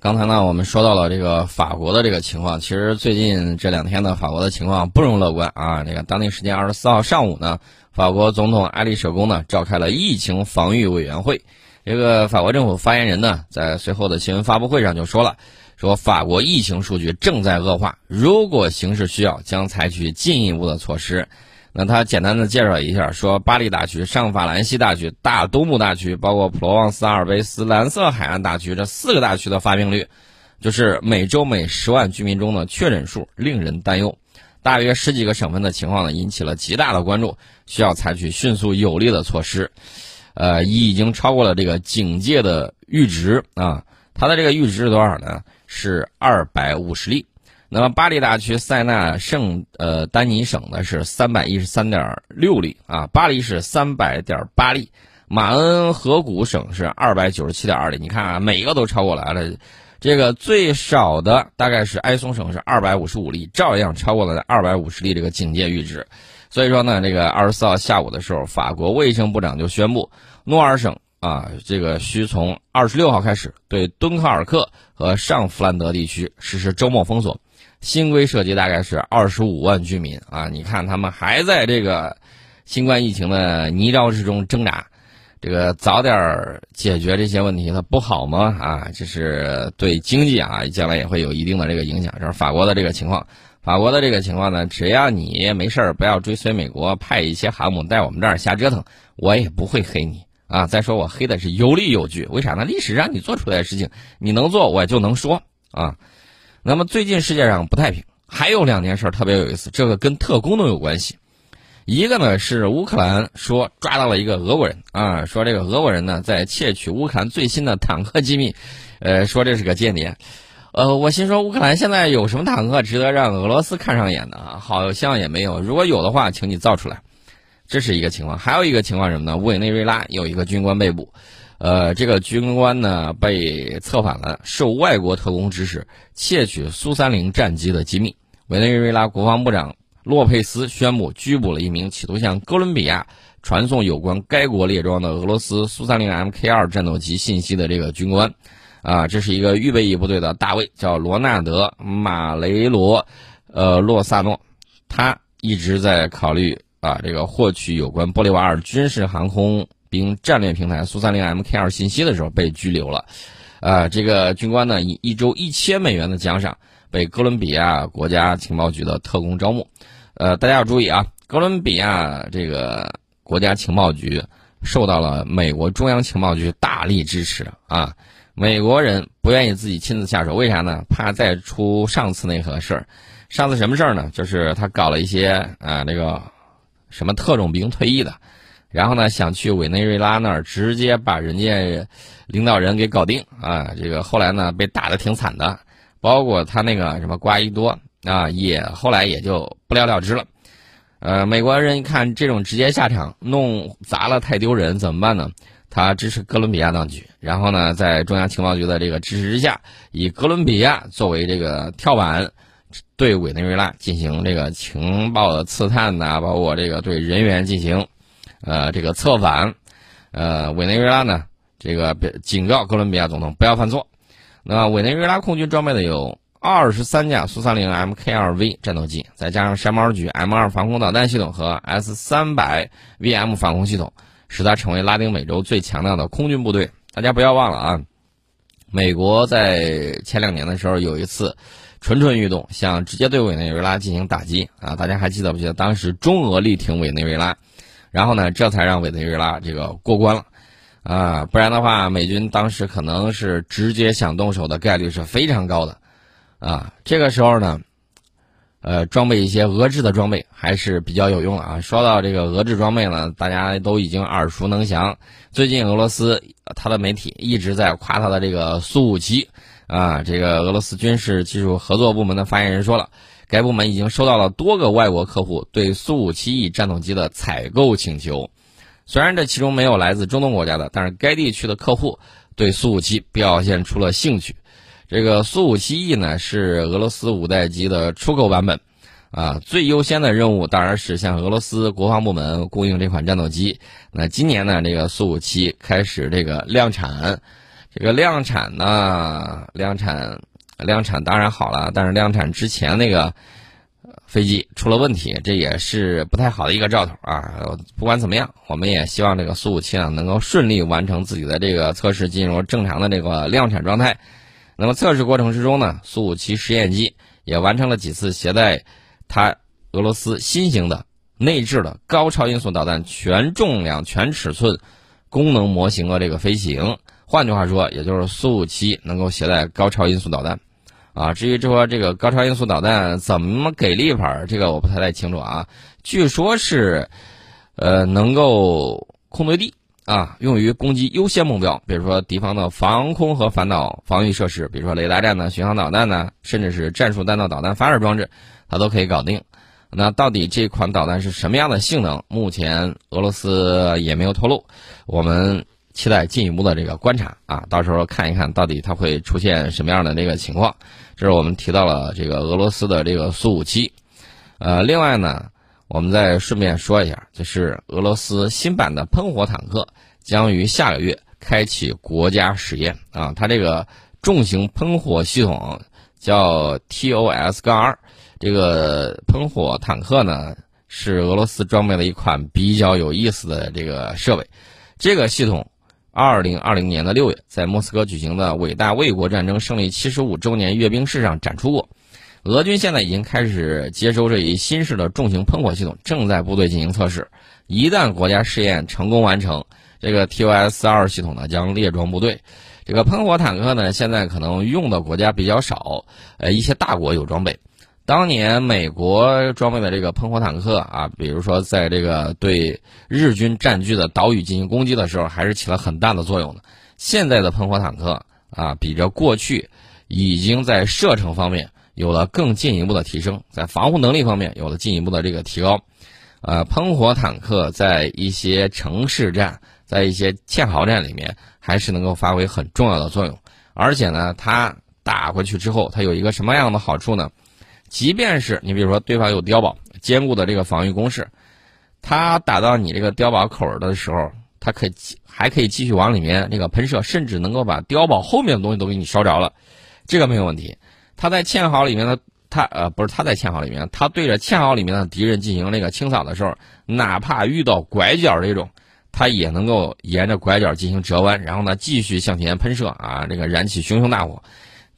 刚才呢，我们说到了这个法国的这个情况，其实最近这两天呢，法国的情况不容乐观啊。这个当地时间二十四号上午呢，法国总统埃利舍宫呢召开了疫情防御委员会。这个法国政府发言人呢，在随后的新闻发布会上就说了，说法国疫情数据正在恶化，如果形势需要，将采取进一步的措施。那他简单的介绍一下，说巴黎大区、上法兰西大区、大东部大区，包括普罗旺斯、阿尔卑斯、蓝色海岸大区这四个大区的发病率，就是每周每十万居民中的确诊数，令人担忧。大约十几个省份的情况呢，引起了极大的关注，需要采取迅速有力的措施。呃，已经超过了这个警戒的阈值啊，它的这个阈值是多少呢？是二百五十例。那么巴黎大区塞纳圣呃丹尼省呢是三百一十三点六例啊，巴黎是三百点八例，马恩河谷省是二百九十七点二例。你看啊，每一个都超过来了。这个最少的大概是埃松省是二百五十五例，照样超过了二百五十例这个警戒阈值。所以说呢，这个二十四号下午的时候，法国卫生部长就宣布，诺尔省啊，这个需从二十六号开始对敦刻尔克和上弗兰德地区实施周末封锁。新规涉及大概是二十五万居民啊！你看他们还在这个新冠疫情的泥沼之中挣扎，这个早点解决这些问题，它不好吗？啊，这是对经济啊，将来也会有一定的这个影响。这是法国的这个情况，法国的这个情况呢，只要你没事儿，不要追随美国派一些航母在我们这儿瞎折腾，我也不会黑你啊。再说我黑的是有理有据，为啥呢？历史上你做出来的事情，你能做，我就能说啊。那么最近世界上不太平，还有两件事特别有意思，这个跟特工都有关系。一个呢是乌克兰说抓到了一个俄国人啊，说这个俄国人呢在窃取乌克兰最新的坦克机密，呃，说这是个间谍。呃，我心说乌克兰现在有什么坦克值得让俄罗斯看上眼的啊？好像也没有。如果有的话，请你造出来。这是一个情况，还有一个情况什么呢？委内瑞拉有一个军官被捕。呃，这个军官呢被策反了，受外国特工指使窃取苏三零战机的机密。委内瑞拉国防部长洛佩斯宣布拘捕了一名企图向哥伦比亚传送有关该国列装的俄罗斯苏三零 Mk 二战斗机信息的这个军官。啊，这是一个预备役部队的大卫，叫罗纳德马雷罗，呃，洛萨诺。他一直在考虑啊，这个获取有关玻利瓦尔军事航空。兵战略平台苏三零 Mk 二信息的时候被拘留了，啊，这个军官呢以一周一千美元的奖赏被哥伦比亚国家情报局的特工招募，呃，大家要注意啊，哥伦比亚这个国家情报局受到了美国中央情报局大力支持啊，美国人不愿意自己亲自下手，为啥呢？怕再出上次那个事儿，上次什么事儿呢？就是他搞了一些啊这个什么特种兵退役的。然后呢，想去委内瑞拉那儿直接把人家领导人给搞定啊！这个后来呢，被打的挺惨的，包括他那个什么瓜伊多啊，也后来也就不了了之了。呃，美国人一看这种直接下场，弄砸了太丢人，怎么办呢？他支持哥伦比亚当局，然后呢，在中央情报局的这个支持之下，以哥伦比亚作为这个跳板，对委内瑞拉进行这个情报的刺探呐，包括这个对人员进行。呃，这个策反，呃，委内瑞拉呢，这个警告哥伦比亚总统不要犯错。那委内瑞拉空军装备的有二十三架苏三零 Mk2V 战斗机，再加上山猫局 M2 防空导弹系统和 S 三百 VM 防空系统，使它成为拉丁美洲最强大的空军部队。大家不要忘了啊，美国在前两年的时候有一次蠢蠢欲动，想直接对委内瑞拉进行打击啊！大家还记得不记得？当时中俄力挺委内瑞拉。然后呢，这才让委内瑞拉这个过关了，啊，不然的话，美军当时可能是直接想动手的概率是非常高的，啊，这个时候呢，呃，装备一些俄制的装备还是比较有用的啊。说到这个俄制装备呢，大家都已经耳熟能详。最近俄罗斯它的媒体一直在夸它的这个苏五七，啊，这个俄罗斯军事技术合作部门的发言人说了。该部门已经收到了多个外国客户对苏五七 E 战斗机的采购请求，虽然这其中没有来自中东国家的，但是该地区的客户对苏五七表现出了兴趣。这个苏五七 E 呢是俄罗斯五代机的出口版本，啊，最优先的任务当然是向俄罗斯国防部门供应这款战斗机。那今年呢，这个苏五七开始这个量产。这个量产呢，量产量产当然好了，但是量产之前那个飞机出了问题，这也是不太好的一个兆头啊。不管怎么样，我们也希望这个苏五七呢能够顺利完成自己的这个测试，进入正常的这个量产状态。那么测试过程之中呢，苏五七实验机也完成了几次携带它俄罗斯新型的内置的高超音速导弹全重量、全尺寸功能模型的这个飞行。换句话说，也就是苏五七能够携带高超音速导弹，啊，至于说这个高超音速导弹怎么给力法，这个我不太太清楚啊。据说是，呃，能够空对地啊，用于攻击优先目标，比如说敌方的防空和反导防御设施，比如说雷达站呢、巡航导弹呢，甚至是战术弹道导弹发射装置，它都可以搞定。那到底这款导弹是什么样的性能？目前俄罗斯也没有透露，我们。期待进一步的这个观察啊，到时候看一看到底它会出现什么样的那个情况。这是我们提到了这个俄罗斯的这个苏五七，呃，另外呢，我们再顺便说一下，就是俄罗斯新版的喷火坦克将于下个月开启国家实验啊，它这个重型喷火系统叫 TOS 杠二，这个喷火坦克呢是俄罗斯装备的一款比较有意思的这个设备，这个系统。二零二零年的六月，在莫斯科举行的伟大卫国战争胜利七十五周年阅兵式上展出过。俄军现在已经开始接收这一新式的重型喷火系统，正在部队进行测试。一旦国家试验成功完成，这个 TOS 二系统呢将列装部队。这个喷火坦克呢，现在可能用的国家比较少，呃，一些大国有装备。当年美国装备的这个喷火坦克啊，比如说在这个对日军占据的岛屿进行攻击的时候，还是起了很大的作用的。现在的喷火坦克啊，比着过去，已经在射程方面有了更进一步的提升，在防护能力方面有了进一步的这个提高。呃，喷火坦克在一些城市战、在一些堑壕战里面，还是能够发挥很重要的作用。而且呢，它打过去之后，它有一个什么样的好处呢？即便是你比如说对方有碉堡坚固的这个防御工事，他打到你这个碉堡口的时候，他可以还可以继续往里面那个喷射，甚至能够把碉堡后面的东西都给你烧着了，这个没有问题。他在堑壕里面的他呃不是他在堑壕里面，他对着堑壕里面的敌人进行那个清扫的时候，哪怕遇到拐角这种，他也能够沿着拐角进行折弯，然后呢继续向前喷射啊，这个燃起熊熊大火。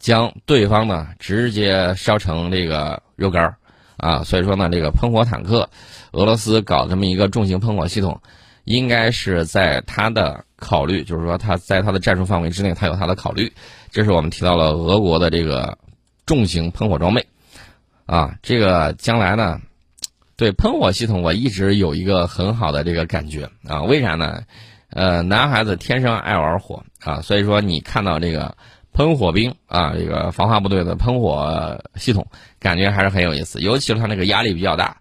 将对方呢直接烧成这个肉干儿，啊，所以说呢，这个喷火坦克，俄罗斯搞这么一个重型喷火系统，应该是在他的考虑，就是说他在他的战术范围之内，他有他的考虑。这是我们提到了俄国的这个重型喷火装备，啊，这个将来呢，对喷火系统我一直有一个很好的这个感觉啊，为啥呢？呃，男孩子天生爱玩火啊，所以说你看到这个。喷火兵啊，这个防化部队的喷火系统，感觉还是很有意思。尤其是它那个压力比较大。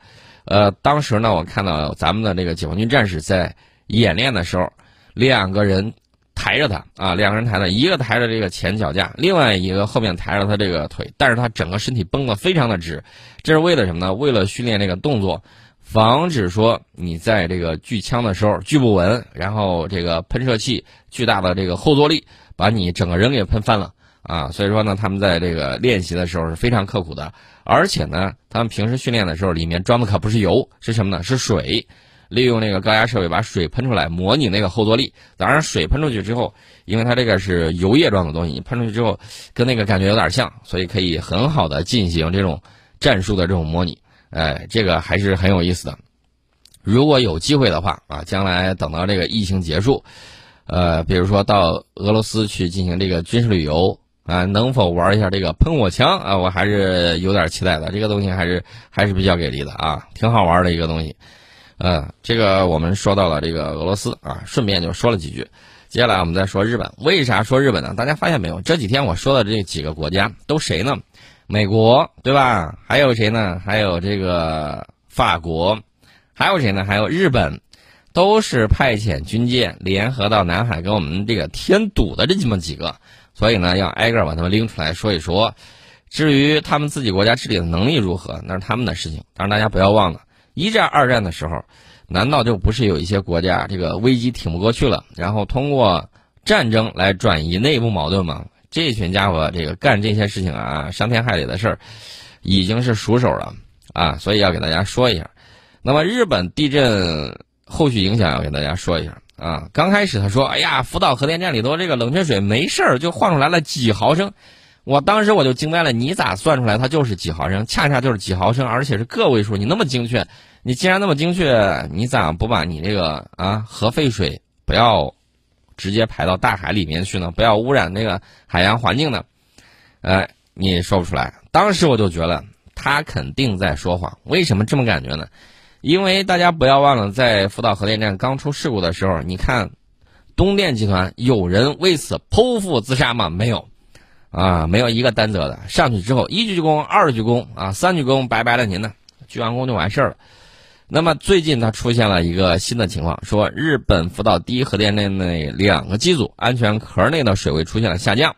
呃，当时呢，我看到咱们的这个解放军战士在演练的时候，两个人抬着他啊，两个人抬着，一个抬着这个前脚架，另外一个后面抬着他这个腿，但是他整个身体绷得非常的直。这是为了什么呢？为了训练这个动作，防止说你在这个锯枪的时候锯不稳，然后这个喷射器巨大的这个后坐力。把你整个人给喷翻了啊！所以说呢，他们在这个练习的时候是非常刻苦的，而且呢，他们平时训练的时候里面装的可不是油，是什么呢？是水，利用那个高压设备把水喷出来，模拟那个后坐力。当然，水喷出去之后，因为它这个是油液状的东西，你喷出去之后跟那个感觉有点像，所以可以很好的进行这种战术的这种模拟。哎，这个还是很有意思的。如果有机会的话啊，将来等到这个疫情结束。呃，比如说到俄罗斯去进行这个军事旅游啊，能否玩一下这个喷火枪啊？我还是有点期待的。这个东西还是还是比较给力的啊，挺好玩的一个东西。呃，这个我们说到了这个俄罗斯啊，顺便就说了几句。接下来我们再说日本。为啥说日本呢？大家发现没有？这几天我说的这几个国家都谁呢？美国对吧？还有谁呢？还有这个法国，还有谁呢？还有日本。都是派遣军舰联合到南海跟我们这个添堵的这这么几个，所以呢，要挨个把他们拎出来说一说。至于他们自己国家治理的能力如何，那是他们的事情。当然，大家不要忘了，一战、二战的时候，难道就不是有一些国家这个危机挺不过去了，然后通过战争来转移内部矛盾吗？这群家伙这个干这些事情啊，伤天害理的事儿，已经是熟手了啊，所以要给大家说一下。那么日本地震后续影响要给大家说一下啊。刚开始他说：“哎呀，福岛核电站里头这个冷却水没事儿，就换出来了几毫升。”我当时我就惊呆了，你咋算出来它就是几毫升？恰恰就是几毫升，而且是个位数，你那么精确，你既然那么精确，你咋不把你这个啊核废水不要直接排到大海里面去呢？不要污染那个海洋环境呢？呃，你说不出来。当时我就觉得他肯定在说谎。为什么这么感觉呢？因为大家不要忘了，在福岛核电站刚出事故的时候，你看东电集团有人为此剖腹自杀吗？没有。啊，没有一个担责的。上去之后，一鞠躬，二鞠躬，啊，三鞠躬，拜拜了您呢，鞠完躬就完事儿了。那么最近它出现了一个新的情况，说日本福岛第一核电站内两个机组安全壳内的水位出现了下降，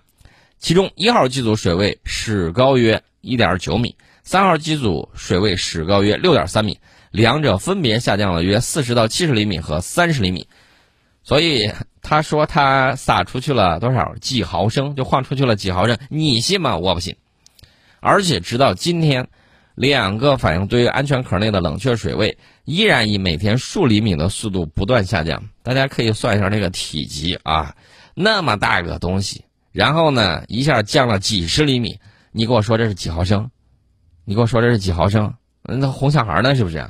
其中一号机组水位始高约一点九米，三号机组水位始高约六点三米，两者分别下降了约四十到七十厘米和三十厘米，所以。他说他撒出去了多少几毫升，就换出去了几毫升，你信吗？我不信。而且直到今天，两个反应堆安全壳内的冷却水位依然以每天数厘米的速度不断下降。大家可以算一下这个体积啊，那么大个东西，然后呢一下降了几十厘米，你跟我说这是几毫升？你跟我说这是几毫升？那哄小孩呢是不是？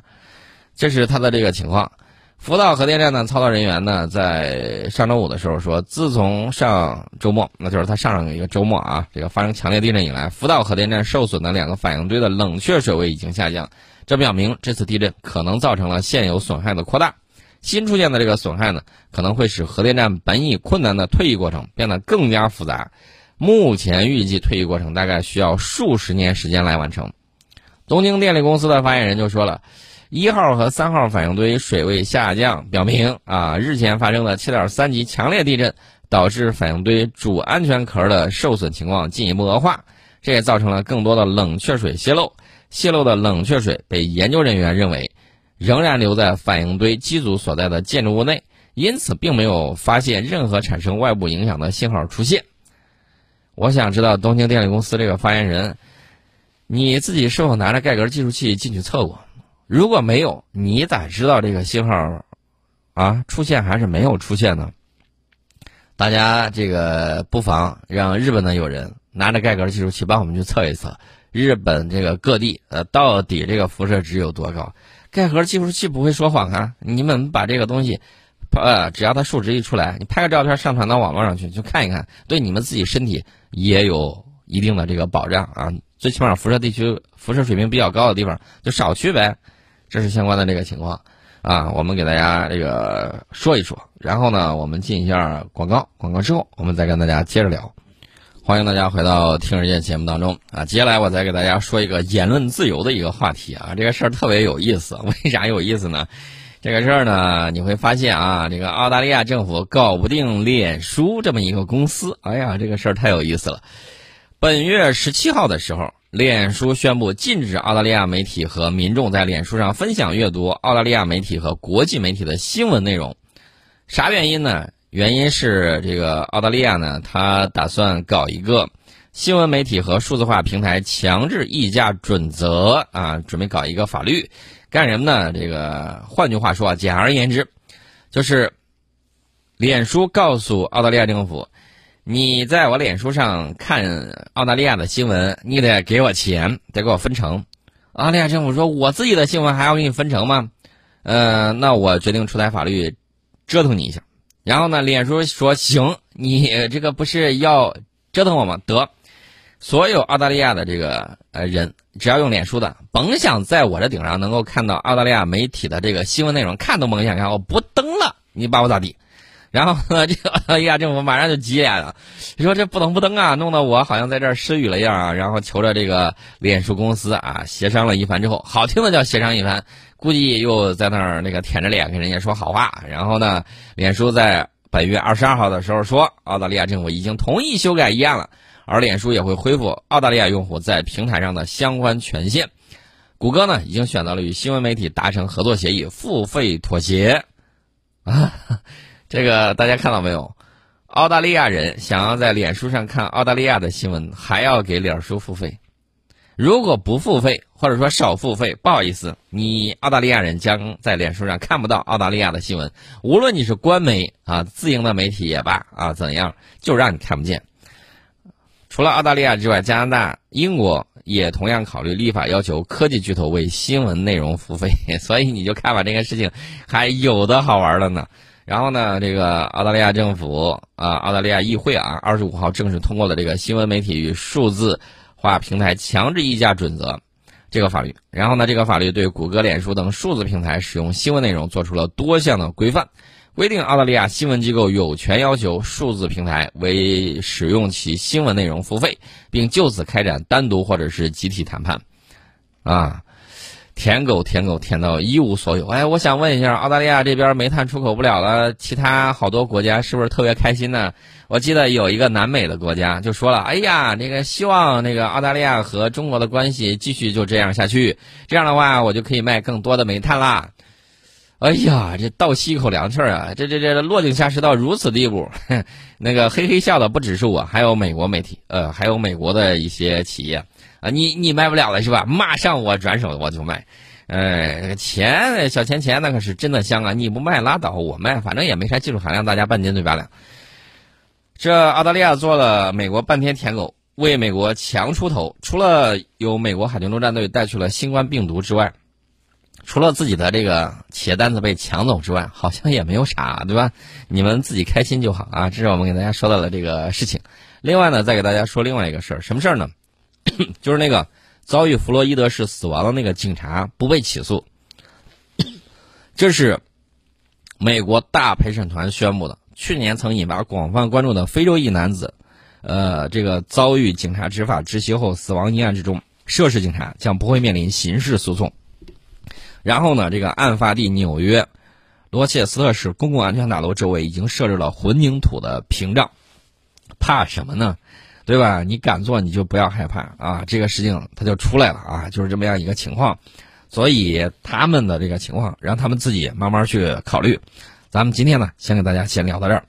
这是他的这个情况。福岛核电站的操作人员呢，在上周五的时候说，自从上周末，那就是他上上一个周末啊，这个发生强烈地震以来，福岛核电站受损的两个反应堆的冷却水位已经下降，这表明这次地震可能造成了现有损害的扩大，新出现的这个损害呢，可能会使核电站本已困难的退役过程变得更加复杂，目前预计退役过程大概需要数十年时间来完成。东京电力公司的发言人就说了。一号和三号反应堆水位下降，表明啊，日前发生的七点三级强烈地震导致反应堆主安全壳的受损情况进一步恶化，这也造成了更多的冷却水泄漏。泄漏的冷却水被研究人员认为仍然留在反应堆机组所在的建筑物内，因此并没有发现任何产生外部影响的信号出现。我想知道东京电力公司这个发言人，你自己是否拿着盖格计数器进去测过？如果没有，你咋知道这个信号啊出现还是没有出现呢？大家这个不妨让日本的友人拿着盖格计数器帮我们去测一测，日本这个各地呃到底这个辐射值有多高？盖格计数器不会说谎啊！你们把这个东西，呃，只要它数值一出来，你拍个照片上传到网络上去，就看一看，对你们自己身体也有一定的这个保障啊！最起码辐射地区辐射水平比较高的地方就少去呗。这是相关的这个情况，啊，我们给大家这个说一说，然后呢，我们进一下广告，广告之后我们再跟大家接着聊。欢迎大家回到听人见节目当中啊，接下来我再给大家说一个言论自由的一个话题啊，这个事儿特别有意思，为啥有意思呢？这个事儿呢，你会发现啊，这个澳大利亚政府搞不定脸书这么一个公司，哎呀，这个事儿太有意思了。本月十七号的时候。脸书宣布禁止澳大利亚媒体和民众在脸书上分享阅读澳大利亚媒体和国际媒体的新闻内容。啥原因呢？原因是这个澳大利亚呢，他打算搞一个新闻媒体和数字化平台强制议价准则啊，准备搞一个法律，干什么呢？这个换句话说啊，简而言之，就是脸书告诉澳大利亚政府。你在我脸书上看澳大利亚的新闻，你得给我钱，得给我分成。澳大利亚政府说：“我自己的新闻还要给你分成吗？”呃，那我决定出台法律，折腾你一下。然后呢，脸书说：“行，你这个不是要折腾我吗？得，所有澳大利亚的这个呃人，只要用脸书的，甭想在我这顶上能够看到澳大利亚媒体的这个新闻内容，看都甭想看，我不登了，你把我咋地？”然后呢，这个澳大利亚政府马上就急眼了，说这不能不登啊，弄得我好像在这儿失语了一样啊。然后求着这个脸书公司啊，协商了一番之后，好听的叫协商一番，估计又在那儿那个舔着脸跟人家说好话。然后呢，脸书在本月二十二号的时候说，澳大利亚政府已经同意修改议案了，而脸书也会恢复澳大利亚用户在平台上的相关权限。谷歌呢，已经选择了与新闻媒体达成合作协议，付费妥协啊。这个大家看到没有？澳大利亚人想要在脸书上看澳大利亚的新闻，还要给脸书付费。如果不付费，或者说少付费，不好意思，你澳大利亚人将在脸书上看不到澳大利亚的新闻。无论你是官媒啊、自营的媒体也罢啊，怎样，就让你看不见。除了澳大利亚之外，加拿大、英国也同样考虑立法要求科技巨头为新闻内容付费。所以你就看吧，这个事情还有的好玩了呢。然后呢，这个澳大利亚政府啊，澳大利亚议会啊，二十五号正式通过了这个新闻媒体与数字化平台强制议价准则这个法律。然后呢，这个法律对谷歌、脸书等数字平台使用新闻内容做出了多项的规范，规定澳大利亚新闻机构有权要求数字平台为使用其新闻内容付费，并就此开展单独或者是集体谈判。啊。舔狗舔狗舔到一无所有，哎，我想问一下，澳大利亚这边煤炭出口不了了，其他好多国家是不是特别开心呢？我记得有一个南美的国家就说了，哎呀，那个希望那个澳大利亚和中国的关系继续就这样下去，这样的话我就可以卖更多的煤炭啦。哎呀，这倒吸一口凉气儿啊！这这这落井下石到如此地步，那个嘿嘿笑的不只是我，还有美国媒体，呃，还有美国的一些企业。啊，你你卖不了了是吧？马上我转手我就卖，哎，钱小钱钱那可是真的香啊！你不卖拉倒，我卖，反正也没啥技术含量，大家半斤对八两。这澳大利亚做了美国半天舔狗，为美国强出头。除了有美国海军陆战队带去了新冠病毒之外，除了自己的这个企业单子被抢走之外，好像也没有啥，对吧？你们自己开心就好啊！这是我们给大家说到的这个事情。另外呢，再给大家说另外一个事儿，什么事儿呢？就是那个遭遇弗洛伊德式死亡的那个警察不被起诉，这是美国大陪审团宣布的。去年曾引发广泛关注的非洲裔男子，呃，这个遭遇警察执法执行后死亡一案之中，涉事警察将不会面临刑事诉讼。然后呢，这个案发地纽约罗切斯特市公共安全大楼周围已经设置了混凝土的屏障，怕什么呢？对吧？你敢做，你就不要害怕啊！这个事情它就出来了啊，就是这么样一个情况。所以他们的这个情况，让他们自己慢慢去考虑。咱们今天呢，先给大家先聊到这儿。